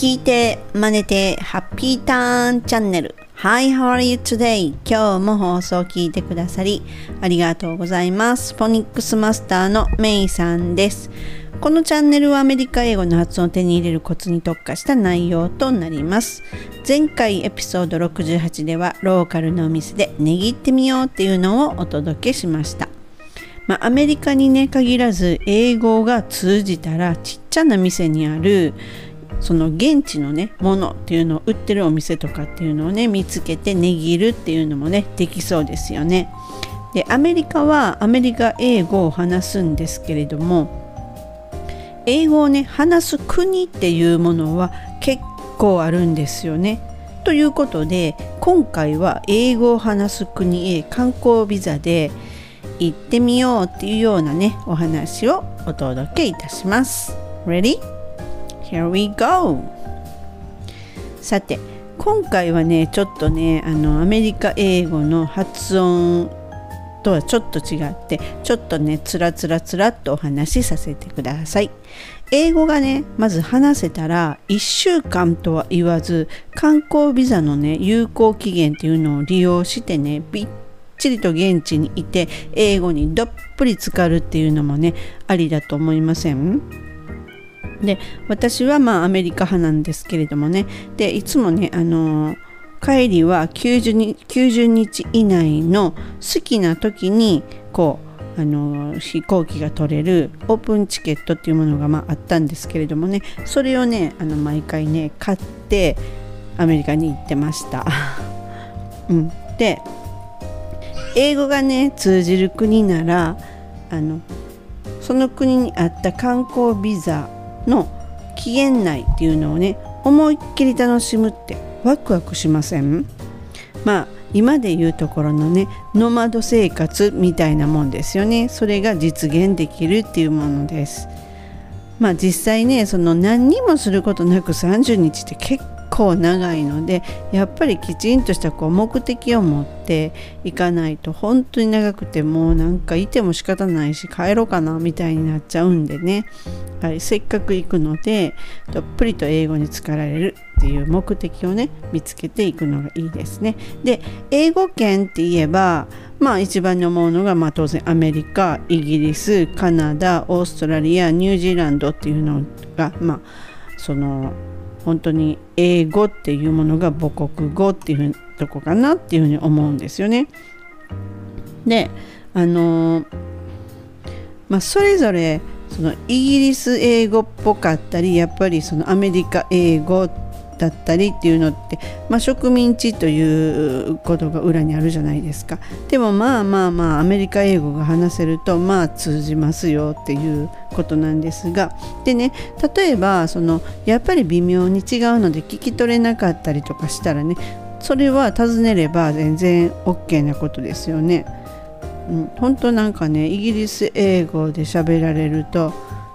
聞いて、真似て、ハッピーターンチャンネル。Hi, how are you today? 今日も放送を聞いてくださり、ありがとうございます。フォニックスマスターのメイさんです。このチャンネルはアメリカ英語の発音を手に入れるコツに特化した内容となります。前回エピソード68では、ローカルのお店で値切ってみようっていうのをお届けしました。まあ、アメリカにね限らず英語が通じたらちっちゃな店にあるその現地のねものっていうのを売ってるお店とかっていうのをね見つけて値切るっていうのもねできそうですよね。でアメリカはアメリカ英語を話すんですけれども英語をね話す国っていうものは結構あるんですよね。ということで今回は英語を話す国へ観光ビザで行ってみようっていうようなねお話をお届けいたします Ready? Here we go! さて今回はねちょっとねあのアメリカ英語の発音とはちょっと違ってちょっとねつらつらつらっとお話しさせてください英語がねまず話せたら1週間とは言わず観光ビザのね有効期限っていうのを利用してねびっちりと現地にいて英語にどっぷり浸かるっていうのもねありだと思いません？で私はまあアメリカ派なんですけれどもね。でいつもねあの帰りは 90, に90日以内の好きな時にこうあの飛行機が取れるオープンチケットっていうものがまああったんですけれどもね。それをねあの毎回ね買ってアメリカに行ってました。うん、で英語がね通じる国ならあのその国にあった観光ビザの期限内っていうのをね思いっきり楽しむってワクワクしません？まあ今で言うところのねノマド生活みたいなもんですよね。それが実現できるっていうものです。まあ実際ねその何にもすることなく30日って結構長いのでやっぱりきちんとしたこう目的を持っていかないと本当に長くてもうなんかいても仕方ないし帰ろうかなみたいになっちゃうんでね、はい、せっかく行くのでどっぷりと英語に使られるっていう目的をね見つけていくのがいいですね。で英語圏って言えばまあ一番に思うのが、まあ、当然アメリカイギリスカナダオーストラリアニュージーランドっていうのがまあその本当に英語っていうものが母国語っていうとこかなっていうふうに思うんですよね。であのまあそれぞれそのイギリス英語っぽかったりやっぱりそのアメリカ英語ってだったりっていうのって、まあ、植民地ということが裏にあるじゃないですかでもまあまあまあアメリカ英語が話せるとまあ通じますよっていうことなんですがでね例えばそのやっぱり微妙に違うので聞き取れなかったりとかしたらねそれは尋ねれば全然 OK なことですよね。うん、本当なんかねイギリス英語で喋られると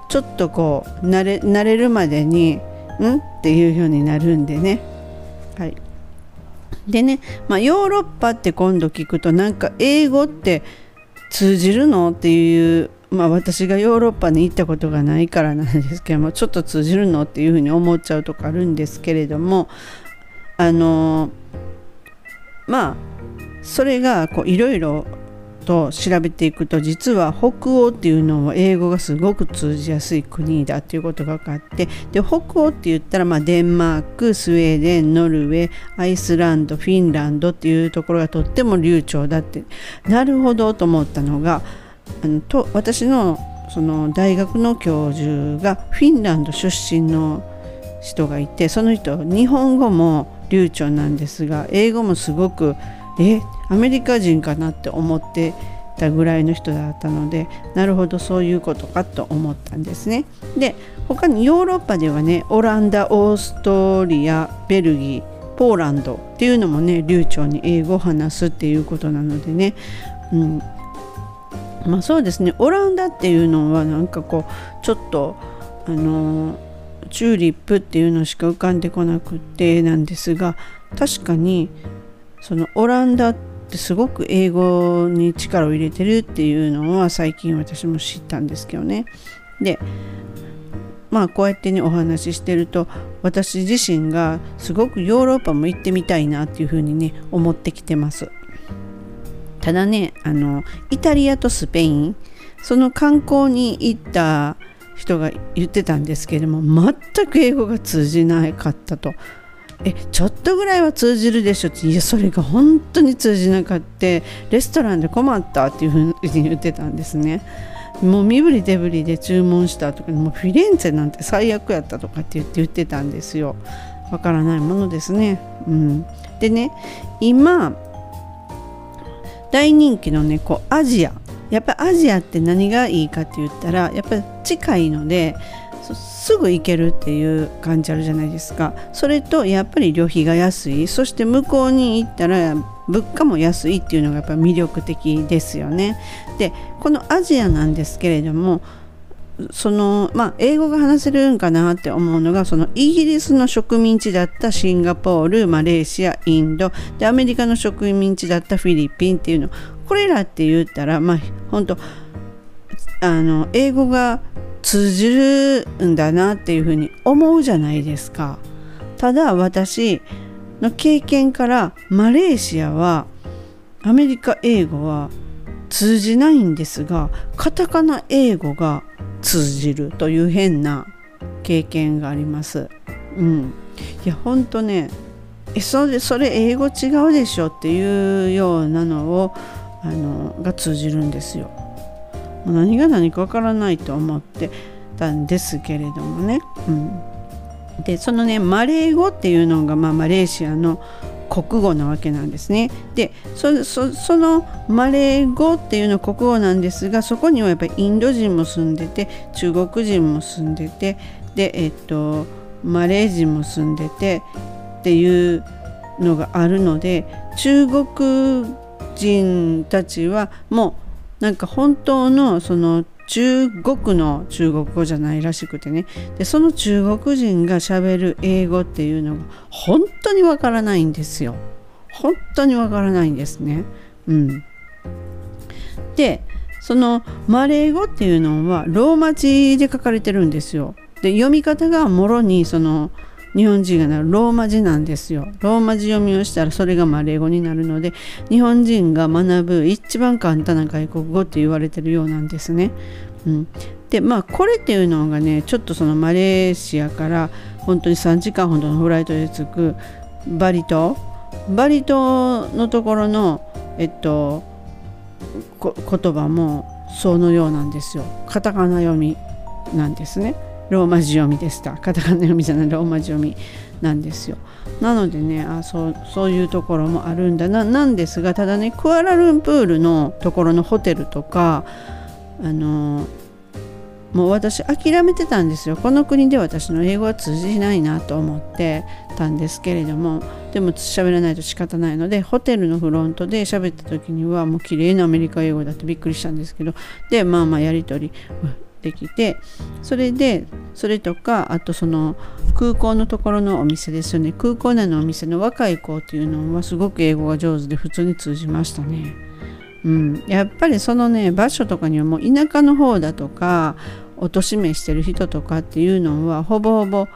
ちょっとこう慣れ慣れるまでにん？っていうようになるんでね。はい、でね、まあ、ヨーロッパって今度聞くとなんか英語って通じるのっていうまあ私がヨーロッパに行ったことがないからなんですけどもちょっと通じるのっていうふうに思っちゃうとかあるんですけれどもあのまあそれがこういろいろと調べていくと実は北欧っていうのは英語がすごく通じやすい国だっていうことが分かってで北欧って言ったらまあデンマークスウェーデンノルウェーアイスランドフィンランドっていうところがとっても流暢だって。なるほどと思ったのがあのと私のその大学の教授がフィンランド出身の人がいてその人日本語も流暢なんですが英語もすごくえっアメリカ人かなって思ってたぐらいの人だったのでなるほどそういうことかと思ったんですね。で他にヨーロッパではねオランダオーストリアベルギーポーランドっていうのもね流暢に英語を話すっていうことなのでね、うん、まあそうですね。オランダっていうのはなんかこうちょっとあのチューリップっていうのしか浮かんでこなくってなんですが確かにそのオランダってすごく英語に力を入れてるっていうのは最近私も知ったんですけどね。でまあこうやってねお話ししてると私自身がすごくヨーロッパも行ってみたいなっていうふうにね思ってきてますただねあのイタリアとスペインその観光に行った人が言ってたんですけれども全く英語が通じなかったと。えちょっとぐらいは通じるでしょ？っていやそれが本当に通じなかってレストランで困ったっていうふうに言ってたんですね。もう身振り手振りで注文したとかもうフィレンツェなんて最悪やったとかって言って言ってたんですよ。わからないものですね。うん、でね今大人気のねアジアやっぱアジアって何がいいかって言ったらやっぱ近いのですぐ行けるっていう感じあるじゃないですか。それとやっぱり旅費が安い。そして向こうに行ったら物価も安いっていうのがやっぱ魅力的ですよね。でこのアジアなんですけれどもそのまあ、英語が話せるんかなって思うのがそのイギリスの植民地だったシンガポールマレーシアインドでアメリカの植民地だったフィリピンっていうの。これらって言ったらまあ本当あの英語が通じるんだなっていうふうに思うじゃないですか。ただ私の経験からマレーシアはアメリカ英語は通じないんですがカタカナ英語が通じるという変な経験があります。うん、いやほんとねえそれそれ英語違うでしょっていうようなのをあのが通じるんですよ。何が何かわからないと思ってたんですけれどもね。うん、でそのねマレー語っていうのが、まあ、マレーシアの国語なわけなんですね。でそのマレー語っていうの国語なんですがそこにはやっぱりインド人も住んでて中国人も住んでてでえっとマレー人も住んでてっていうのがあるので中国人たちはもうなんか本当のその中国の中国語じゃないらしくてね。でその中国人がしゃべる英語っていうのが本当にわからないんですよ。本当にわからないんですね。うん。でそのマレー語っていうのはローマ字で書かれてるんですよ。で読み方がもろにその日本人がローマ字なんですよ。ローマ字読みをしたらそれがマレー語になるので日本人が学ぶ一番簡単な外国語って言われてるようなんですね。うん、でまあこれっていうのがねちょっとそのマレーシアから本当に3時間ほどのフライトで着くバリ島。バリ島のところのえっと言葉もそのようなんですよ。カタカナ読みなんですね。ローマ字読みでした。カタカナ読みじゃないローマ字読みなんですよ。なのでねあそうそういうところもあるんだな。なんですがただねクアラルンプールのところのホテルとかあのもう私諦めてたんですよ。この国で私の英語は通じないなと思ってたんですけれども。でも喋らないと仕方ないのでホテルのフロントで喋った時にはもう綺麗なアメリカ英語だってびっくりしたんですけど。でまあまあやり取り。できてそれでそれとかあとその空港のところのお店ですよね。空港内のお店の若い子っていうのはすごく英語が上手で普通に通じましたね。うん、やっぱりそのね場所とかにはもう田舎の方だとかおとしめしてる人とかっていうのはほぼほぼ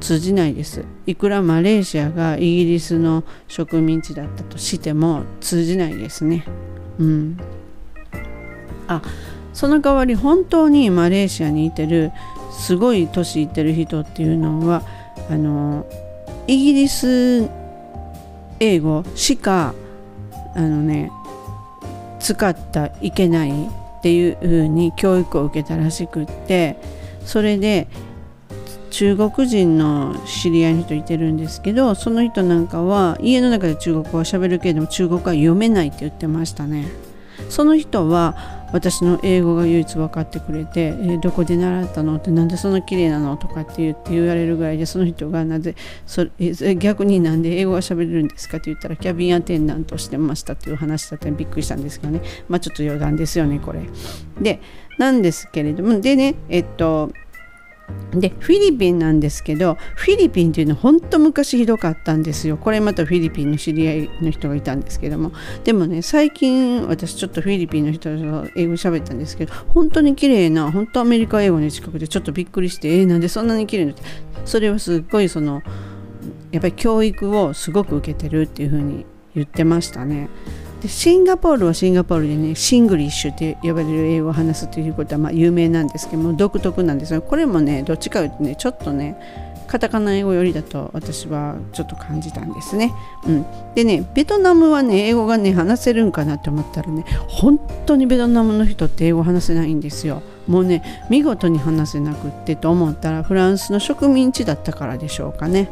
通じないです。いくらマレーシアがイギリスの植民地だったとしても通じないですね。うん。あその代わり本当にマレーシアにいてるすごい年いってる人っていうのはあのイギリス英語しかあのね使ったいけないっていう風に教育を受けたらしくってそれで中国人の知り合いの人いてるんですけどその人なんかは家の中で中国語は喋るけれども中国は読めないって言ってましたね。その人は私の英語が唯一分かってくれて「えー、どこで習ったの?」って「なんでそんな綺麗なの?」とかって言って言われるぐらいでその人がなぜそれ逆になんで英語が喋れるんですかって言ったらキャビンアテンダントしてましたっていう話だったらびっくりしたんですけどねまあちょっと余談ですよねこれ。でなんですけれどもでねえっとでフィリピンなんですけどフィリピンっていうのは本当昔ひどかったんですよ。これまたフィリピンの知り合いの人がいたんですけども。でもね最近私ちょっとフィリピンの人と英語喋ったんですけど本当に綺麗な本当アメリカ英語に近くてちょっとびっくりしてえー、なんでそんなに綺麗なって。それはすっごいそのやっぱり教育をすごく受けてるっていう風に言ってましたね。でシンガポールはシンガポールでねシングリッシュって呼ばれる英語を話すということはまあ有名なんですけども独特なんですがこれもねどっちかいうとねちょっとねカタカナ英語よりだと私はちょっと感じたんですね。うん、でねベトナムはね英語がね話せるんかなって思ったらね本当にベトナムの人って英語話せないんですよ。もうね見事に話せなくってと思ったらフランスの植民地だったからでしょうかね。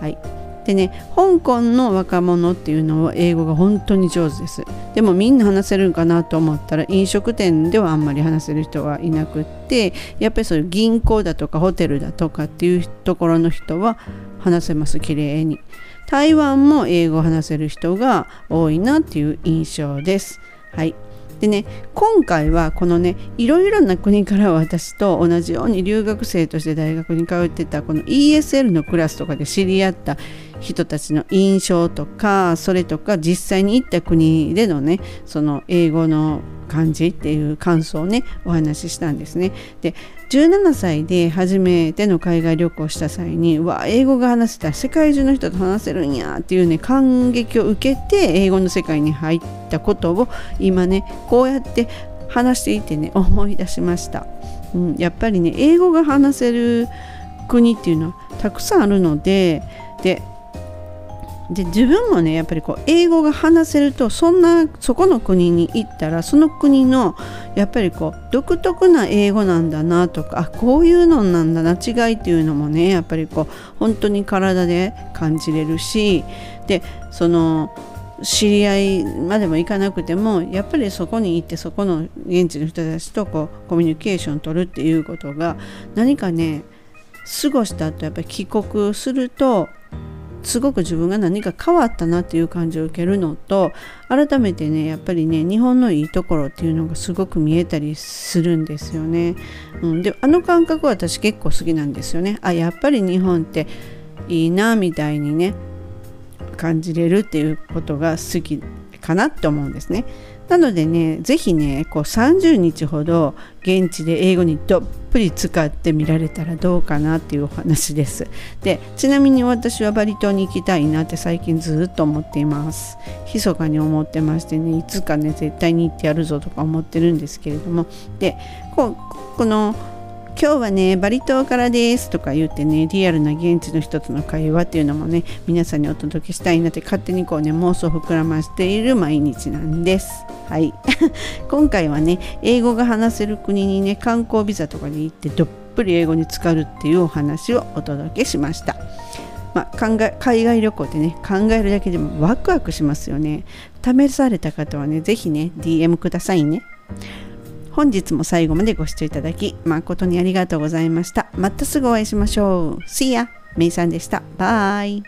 はいでね香港の若者っていうのは英語が本当に上手です。でもみんな話せるんかなと思ったら飲食店ではあんまり話せる人はいなくってやっぱりそういう銀行だとかホテルだとかっていうところの人は話せます綺麗に。台湾も英語を話せる人が多いなっていう印象です。はい。でね今回はこのねいろいろな国から私と同じように留学生として大学に通ってたこの ESL のクラスとかで知り合った人たちの印象とかそれとか実際に行った国でのねその英語の感じっていう感想をねお話ししたんですね。で17歳で初めての海外旅行した際にわ英語が話せたら世界中の人と話せるんやっていうね感激を受けて英語の世界に入ってたことを今ねこうやって話していてね思い出しました。うん、やっぱりね英語が話せる国っていうのはたくさんあるのででで自分もねやっぱりこう英語が話せるとそんなそこの国に行ったらその国のやっぱりこう独特な英語なんだなとかあこういうのなんだな違いっていうのもねやっぱりこう本当に体で感じれるしでその知り合いまでも行かなくてもやっぱりそこに行ってそこの現地の人たちとこうコミュニケーション取るっていうことが何かね過ごした後やっぱり帰国するとすごく自分が何か変わったなっていう感じを受けるのと改めてねやっぱりね日本のいいところっていうのがすごく見えたりするんですよね。うん、であの感覚は私結構好きなんですよね。あやっぱり日本っていいなみたいにね感じれるっていうことが好きかなって思うんですね。なのでね、ぜひね、こう30日ほど現地で英語にどっぷり使ってみられたらどうかなっていうお話です。で、ちなみに私はバリ島に行きたいなって最近ずっと思っています。密かに思ってましてね、いつかね、絶対に行ってやるぞとか思ってるんですけれども、で、こうこの今日はねバリ島からですとか言ってねリアルな現地の人との会話っていうのもね皆さんにお届けしたいなって勝手にこうね妄想を膨らましている毎日なんです。はい。今回はね英語が話せる国にね観光ビザとかに行ってどっぷり英語に浸かるっていうお話をお届けしました。まあ、考え海外旅行ってね考えるだけでもワクワクしますよね。試された方はね是非ね DM くださいね。本日も最後までご視聴いただき誠にありがとうございました。またすぐお会いしましょう。See ya! めいさんでした。バイ